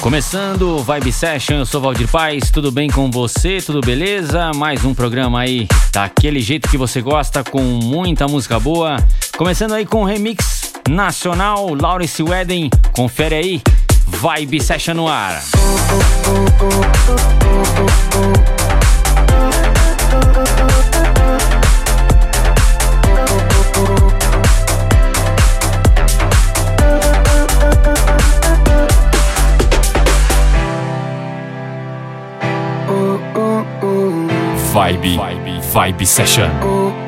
Começando Vibe Session, eu sou Valdir Paz, tudo bem com você? Tudo beleza? Mais um programa aí daquele jeito que você gosta, com muita música boa. Começando aí com o remix nacional, Laurence Wedding, confere aí, Vibe Session no ar. Vibe, Vibe, Vibe Session.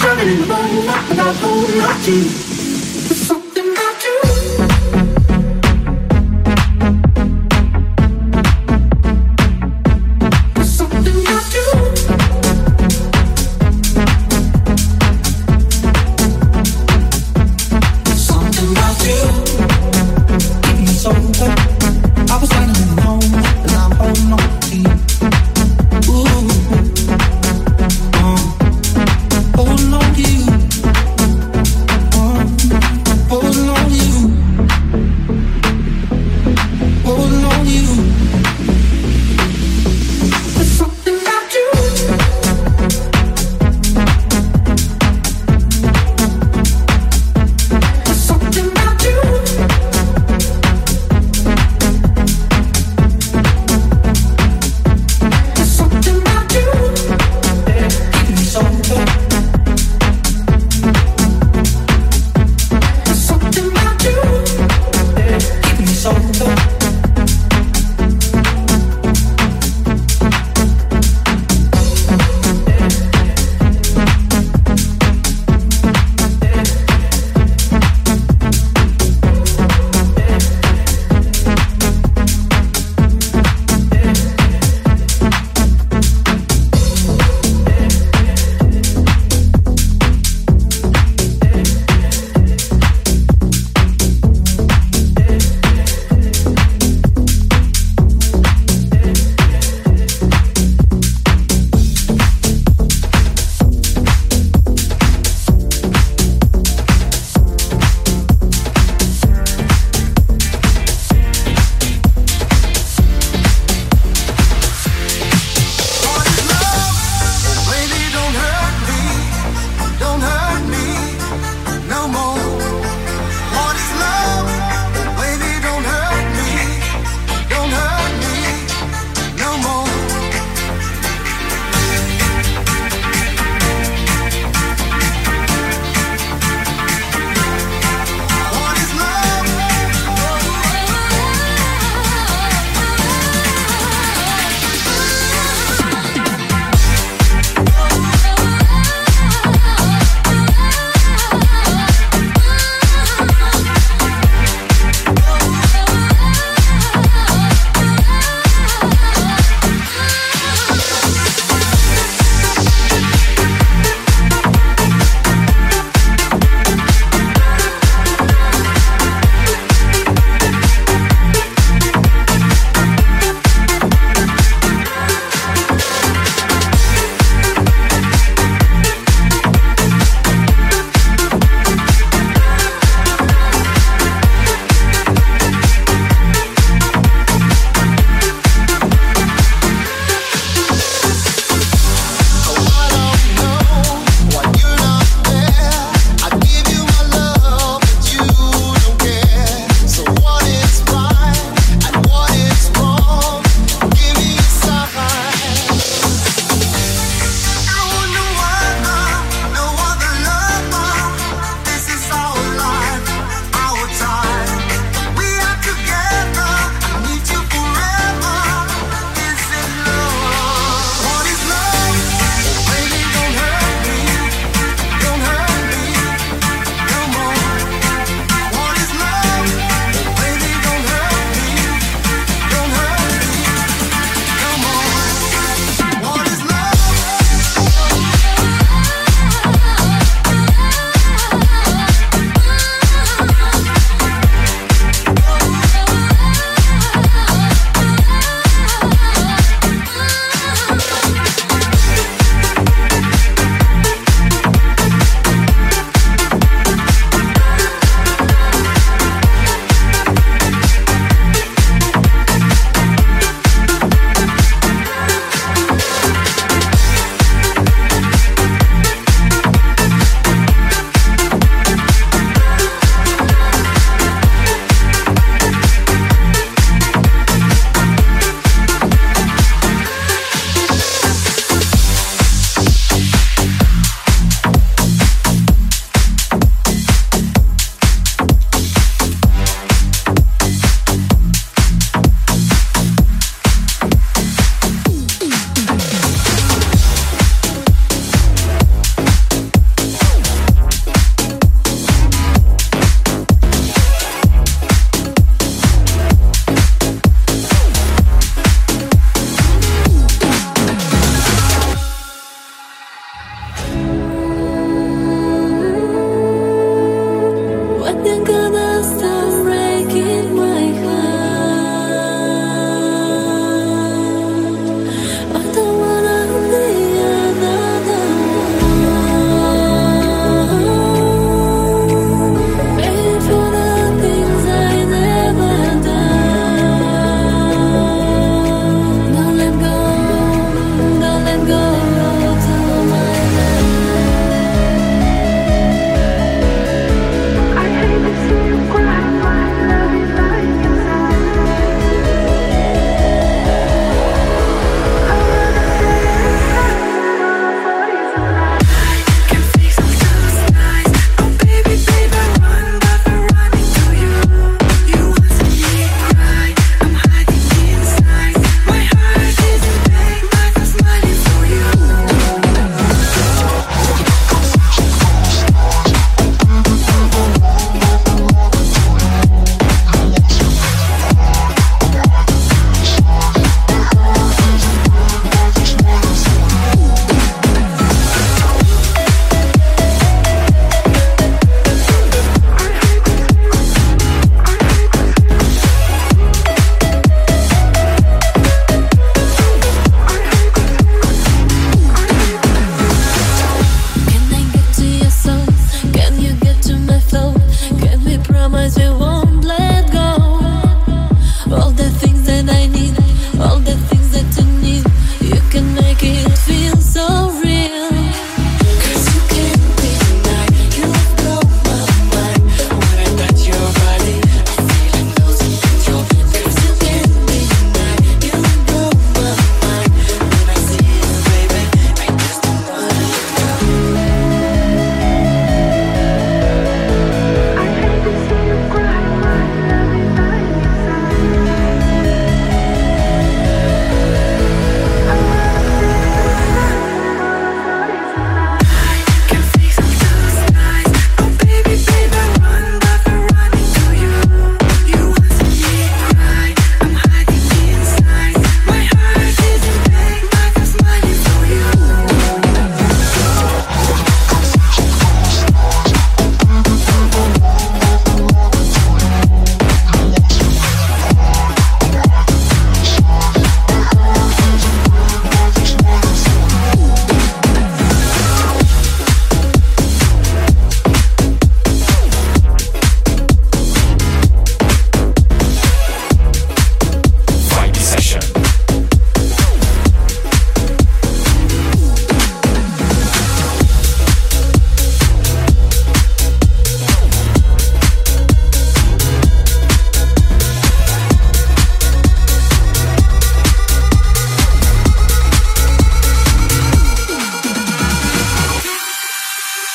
drowning in the bone, not without holding on to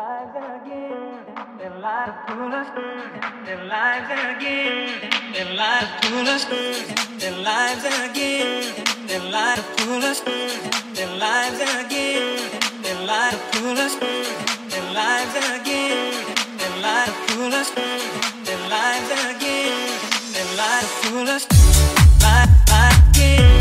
lives again, their lives cool us, their lives again, their lives cool us, their lives again, their lives cool us, their lives again, their lives cool us, their lives again, their lives cool us, their lives again, their lives cool us, life again.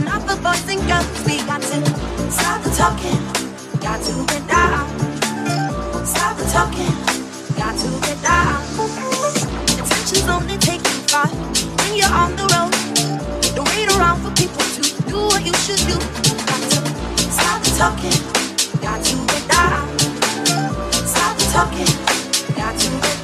Not the for and girls. We got to stop the talking, got to get down. Stop the talking, got to get down. Attention's only taking five when you're on the road. Don't wait around for people to do what you should do. Got to stop the talking, got to get down. Stop the talking, got to get down.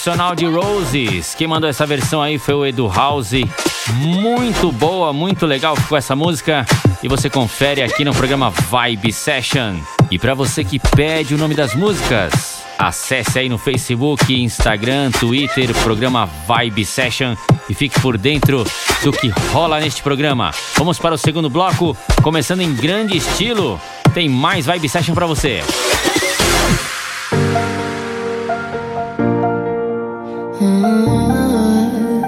Sensacional de Roses. Quem mandou essa versão aí foi o Edu House. Muito boa, muito legal ficou essa música. E você confere aqui no programa Vibe Session. E para você que pede o nome das músicas, acesse aí no Facebook, Instagram, Twitter, programa Vibe Session e fique por dentro do que rola neste programa. Vamos para o segundo bloco, começando em grande estilo. Tem mais Vibe Session para você. Mm-hmm.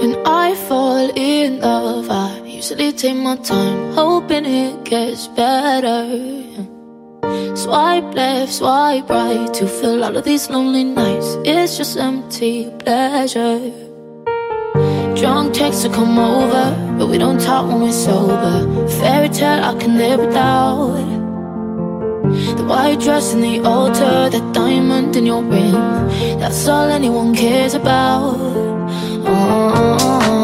When I fall in love, I usually take my time, hoping it gets better. Swipe left, swipe right to fill all of these lonely nights. It's just empty pleasure. Drunk texts to come over, but we don't talk when we're sober. Fairy tale I can live without. The white dress and the altar, that diamond in your ring. That's all anyone cares about. Usually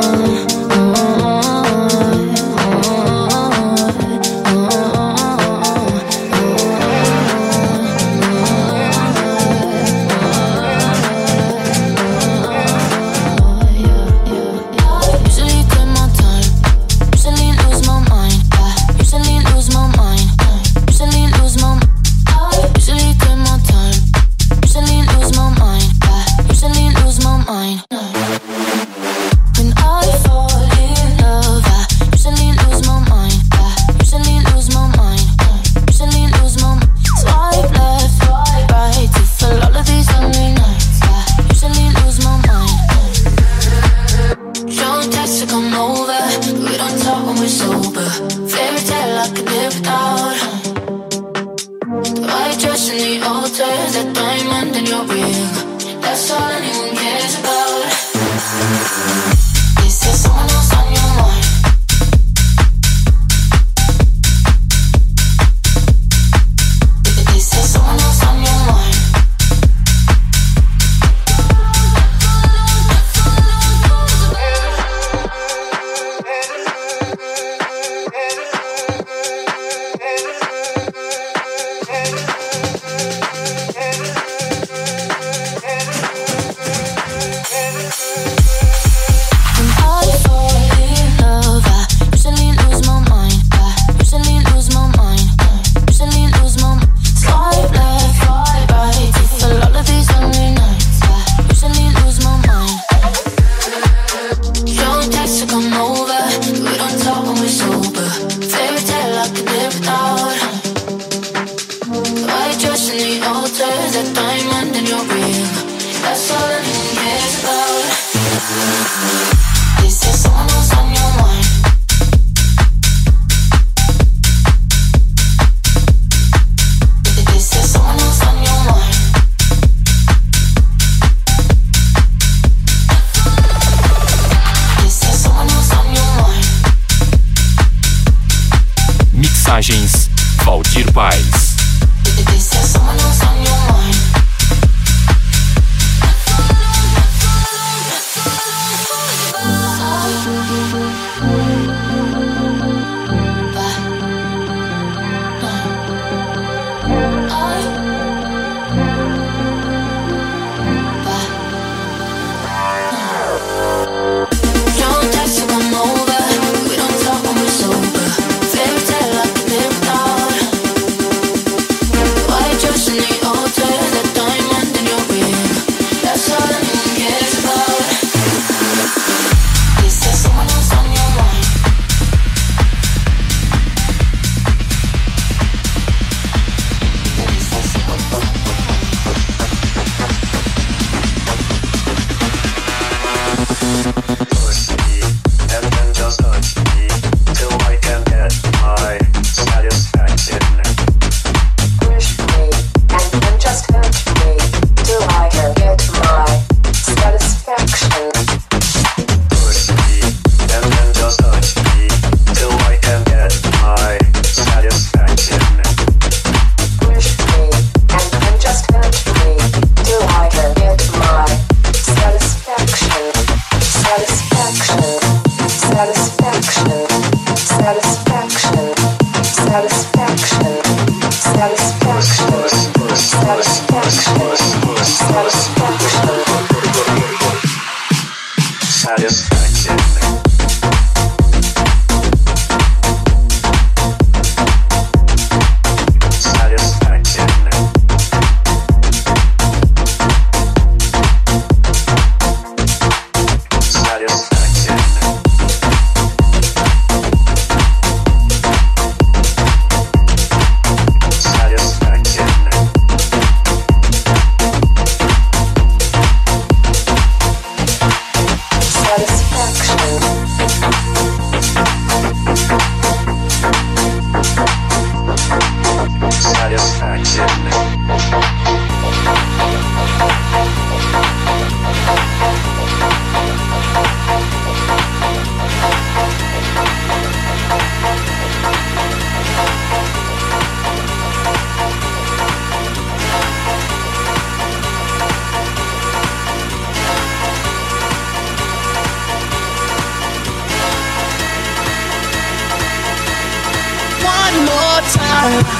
my life.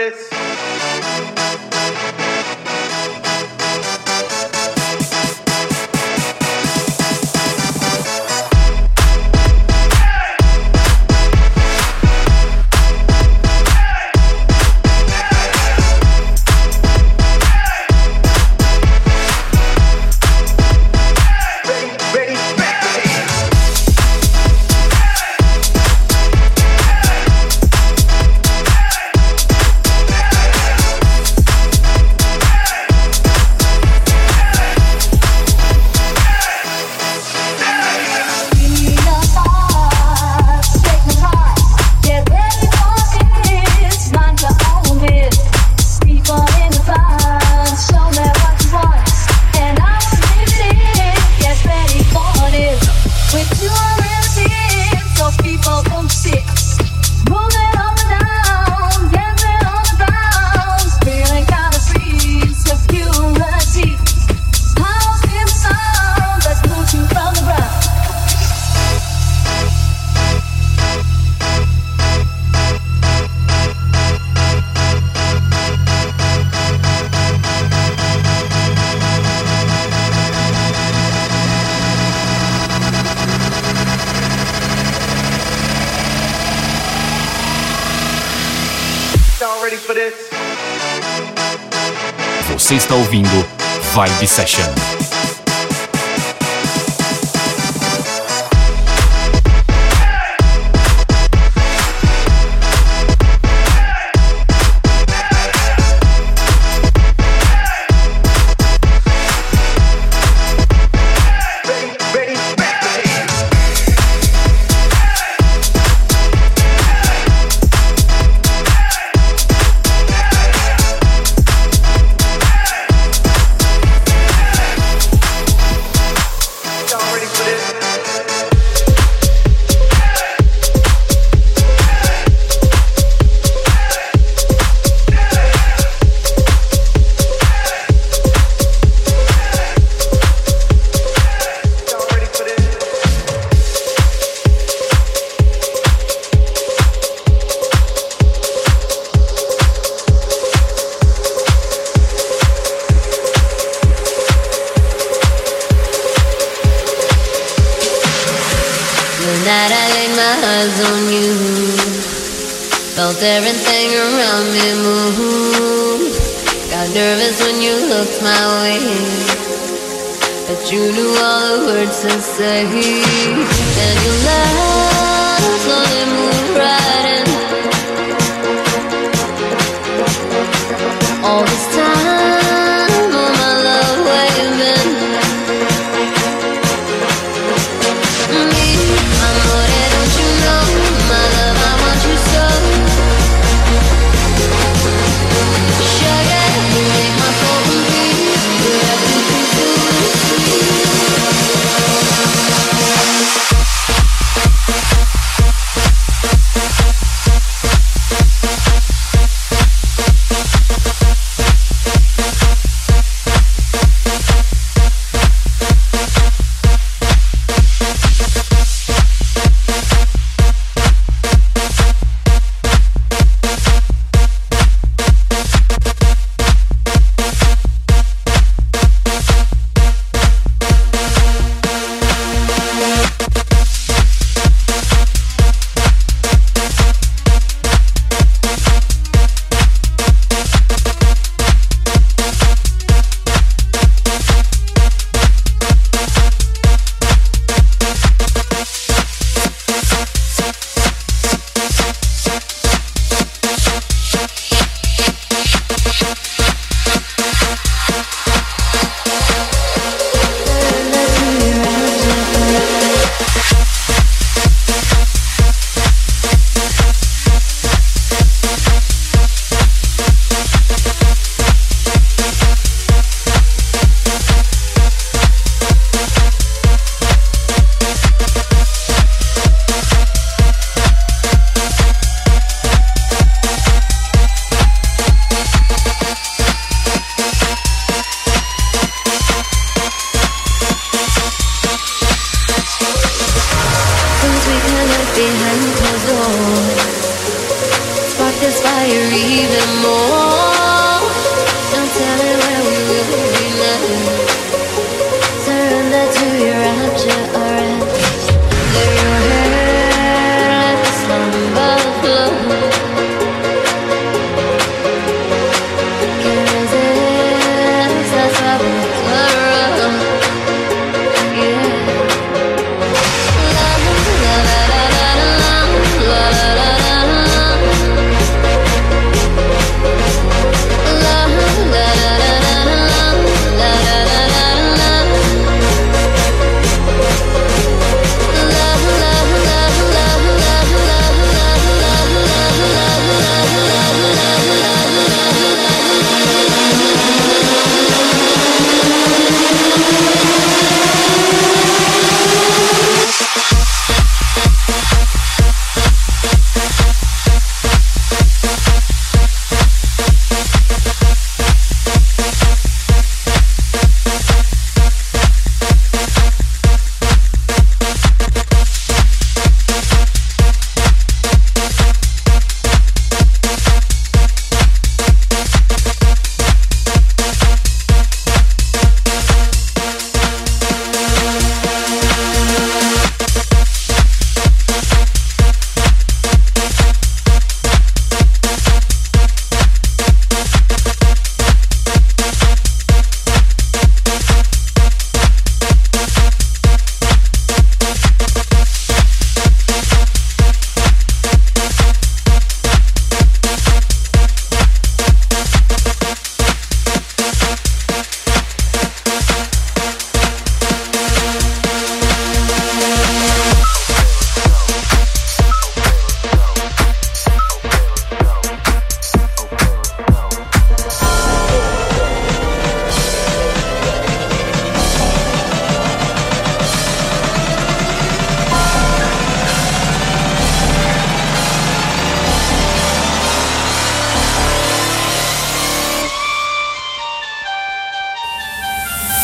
mujeres Session.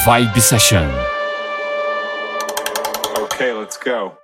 Vibe Session. Okay, let's go.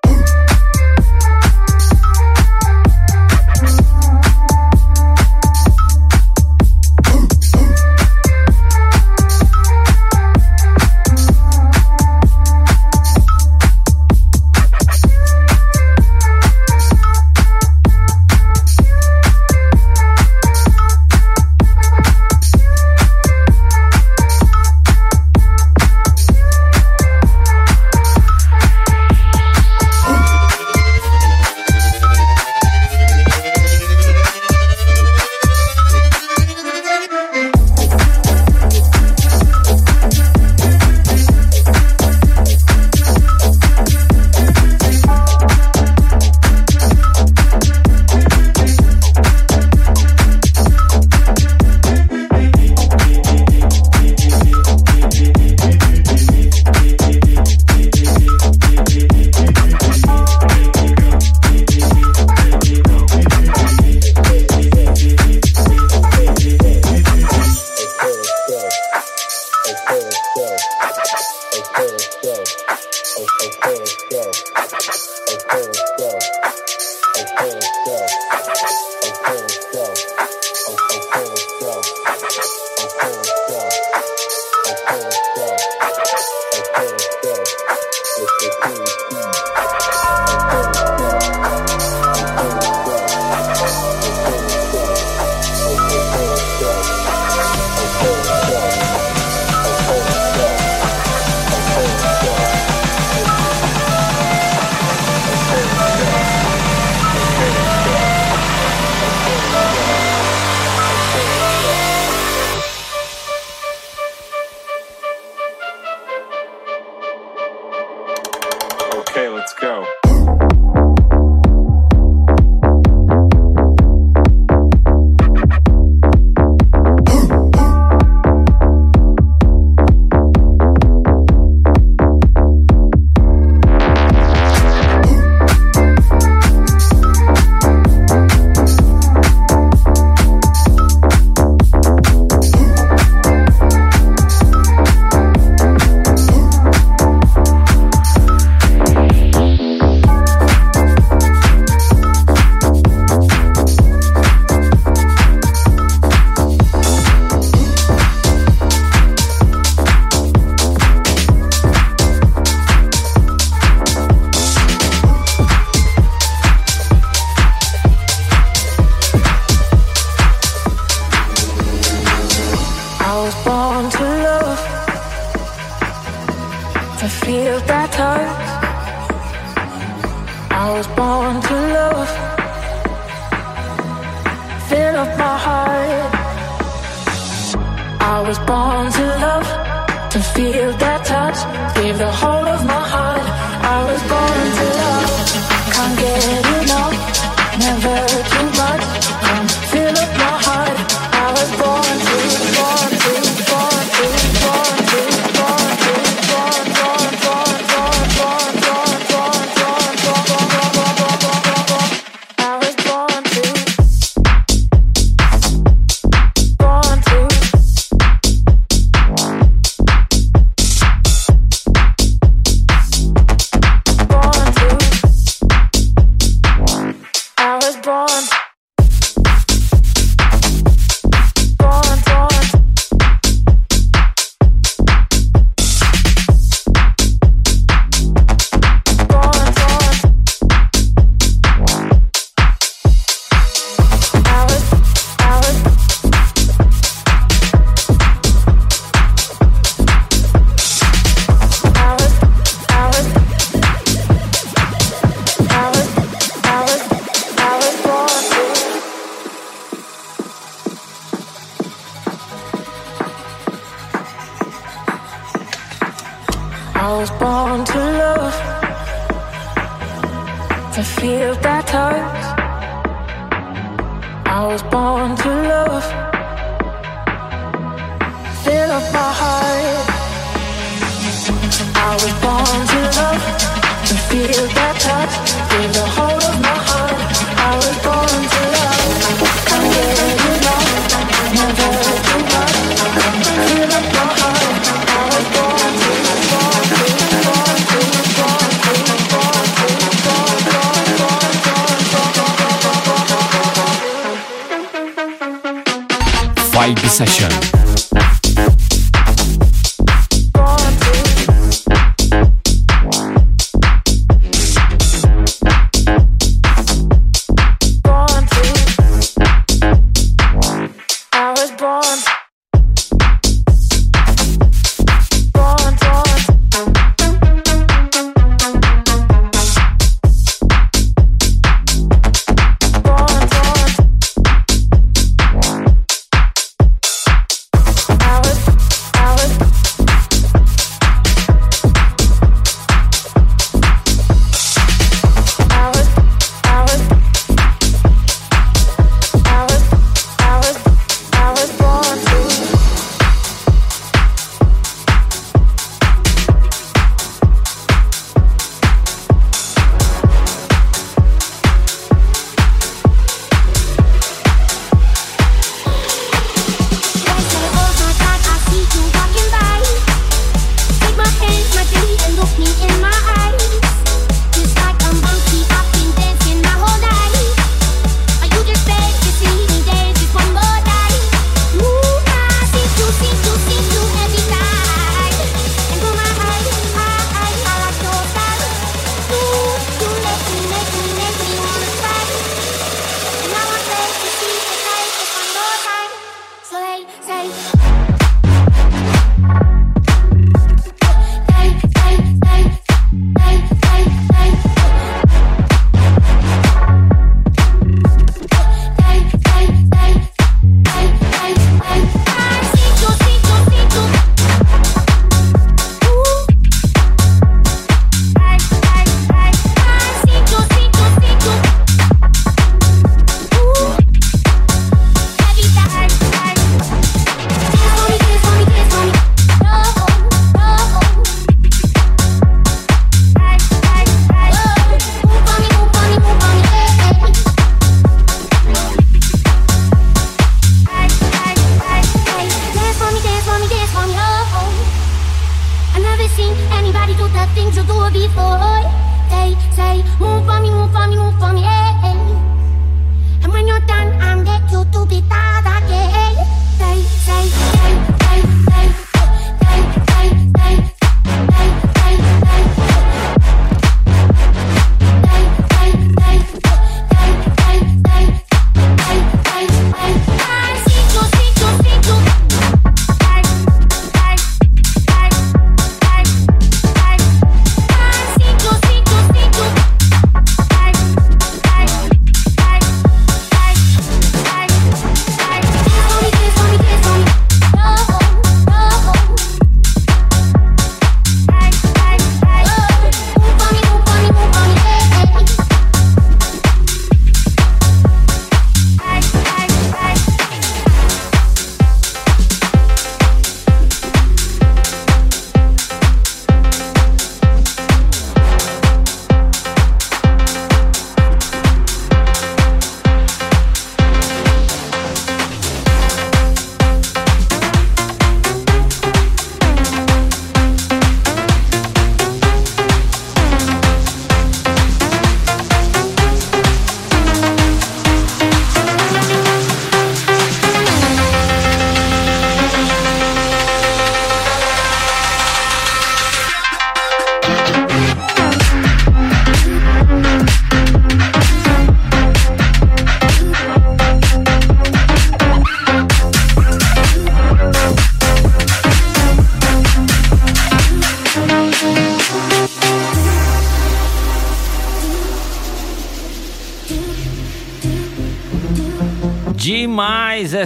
by B Session.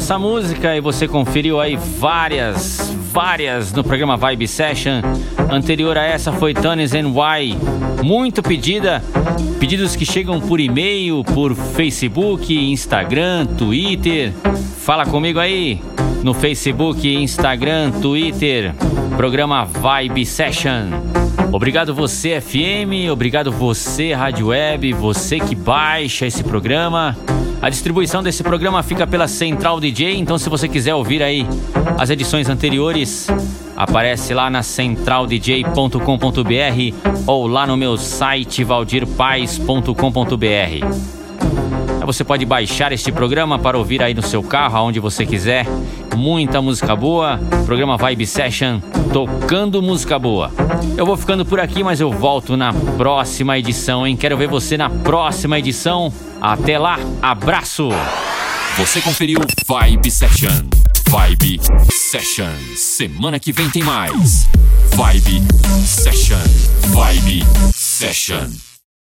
Essa música e você conferiu aí várias, várias no programa Vibe Session. Anterior a essa foi Tunis and Y, muito pedida, pedidos que chegam por e-mail, por Facebook, Instagram, Twitter. Fala comigo aí no Facebook, Instagram, Twitter, programa Vibe Session. Obrigado você FM, obrigado você Rádio Web, você que baixa esse programa. A distribuição desse programa fica pela Central DJ, então se você quiser ouvir aí as edições anteriores, aparece lá na centraldj.com.br ou lá no meu site valdirpaz.com.br. Você pode baixar este programa para ouvir aí no seu carro, aonde você quiser. Muita música boa. Programa Vibe Session, tocando música boa. Eu vou ficando por aqui, mas eu volto na próxima edição, hein? Quero ver você na próxima edição. Até lá, abraço! Você conferiu Vibe Session. Vibe Session. Semana que vem tem mais. Vibe Session. Vibe Session.